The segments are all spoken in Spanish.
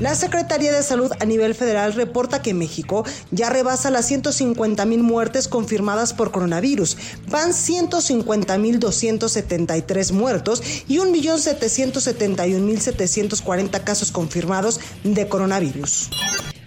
La Secretaría de Salud a nivel federal reporta que México ya rebasa las 150 mil muertes confirmadas por coronavirus. Van 150 mil 273 muertos y 1.771.740 casos confirmados de coronavirus.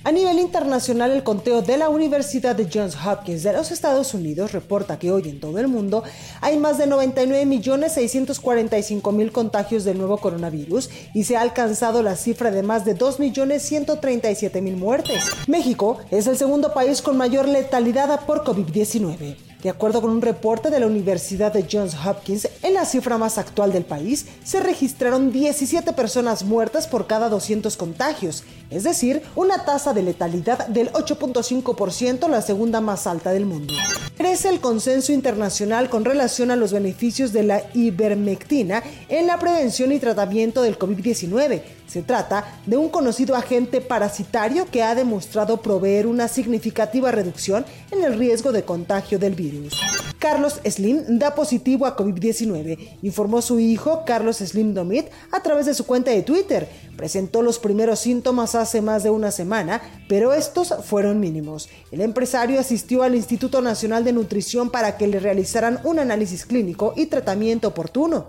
A nivel internacional, el conteo de la Universidad de Johns Hopkins de los Estados Unidos reporta que hoy en todo el mundo hay más de 99.645.000 contagios del nuevo coronavirus y se ha alcanzado la cifra de más de 2.137.000 muertes. México es el segundo país con mayor letalidad por COVID-19. De acuerdo con un reporte de la Universidad de Johns Hopkins, en la cifra más actual del país se registraron 17 personas muertas por cada 200 contagios, es decir, una tasa de letalidad del 8.5%, la segunda más alta del mundo. Crece el consenso internacional con relación a los beneficios de la ivermectina en la prevención y tratamiento del COVID-19. Se trata de un conocido agente parasitario que ha demostrado proveer una significativa reducción en el riesgo de contagio del virus. Carlos Slim da positivo a COVID-19, informó su hijo Carlos Slim Domit a través de su cuenta de Twitter. Presentó los primeros síntomas hace más de una semana, pero estos fueron mínimos. El empresario asistió al Instituto Nacional de Nutrición para que le realizaran un análisis clínico y tratamiento oportuno.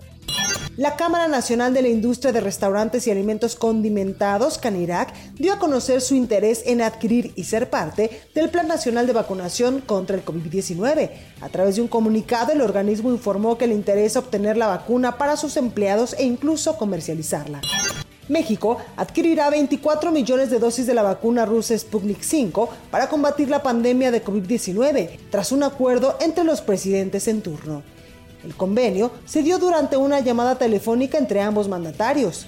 La Cámara Nacional de la Industria de Restaurantes y Alimentos Condimentados, CANIRAC, dio a conocer su interés en adquirir y ser parte del Plan Nacional de Vacunación contra el COVID-19. A través de un comunicado, el organismo informó que le interesa obtener la vacuna para sus empleados e incluso comercializarla. México adquirirá 24 millones de dosis de la vacuna rusa Sputnik 5 para combatir la pandemia de COVID-19, tras un acuerdo entre los presidentes en turno. El convenio se dio durante una llamada telefónica entre ambos mandatarios.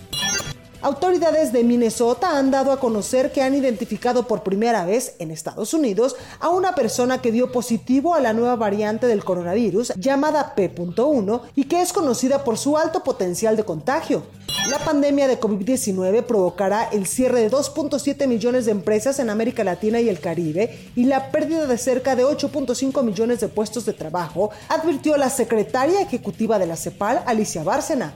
Autoridades de Minnesota han dado a conocer que han identificado por primera vez en Estados Unidos a una persona que dio positivo a la nueva variante del coronavirus llamada P.1 y que es conocida por su alto potencial de contagio. La pandemia de COVID-19 provocará el cierre de 2.7 millones de empresas en América Latina y el Caribe y la pérdida de cerca de 8.5 millones de puestos de trabajo, advirtió la secretaria ejecutiva de la CEPAL, Alicia Bárcena.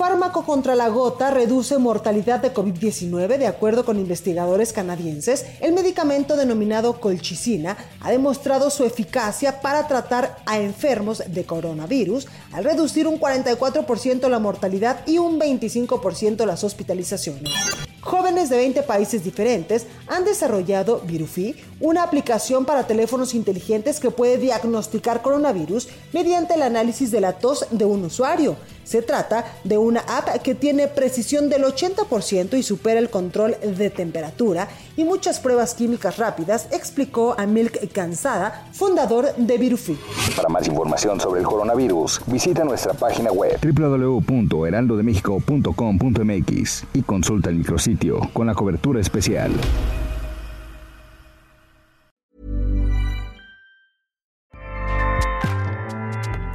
Fármaco contra la gota reduce mortalidad de COVID-19 de acuerdo con investigadores canadienses. El medicamento denominado colchicina ha demostrado su eficacia para tratar a enfermos de coronavirus al reducir un 44% la mortalidad y un 25% las hospitalizaciones. Jóvenes de 20 países diferentes han desarrollado Virufi, una aplicación para teléfonos inteligentes que puede diagnosticar coronavirus mediante el análisis de la tos de un usuario. Se trata de una app que tiene precisión del 80% y supera el control de temperatura y muchas pruebas químicas rápidas, explicó a Milk Cansada, fundador de Virufi. Para más información sobre el coronavirus, visita nuestra página web www.heraldodemexico.com.mx y consulta el micrositio con la cobertura especial.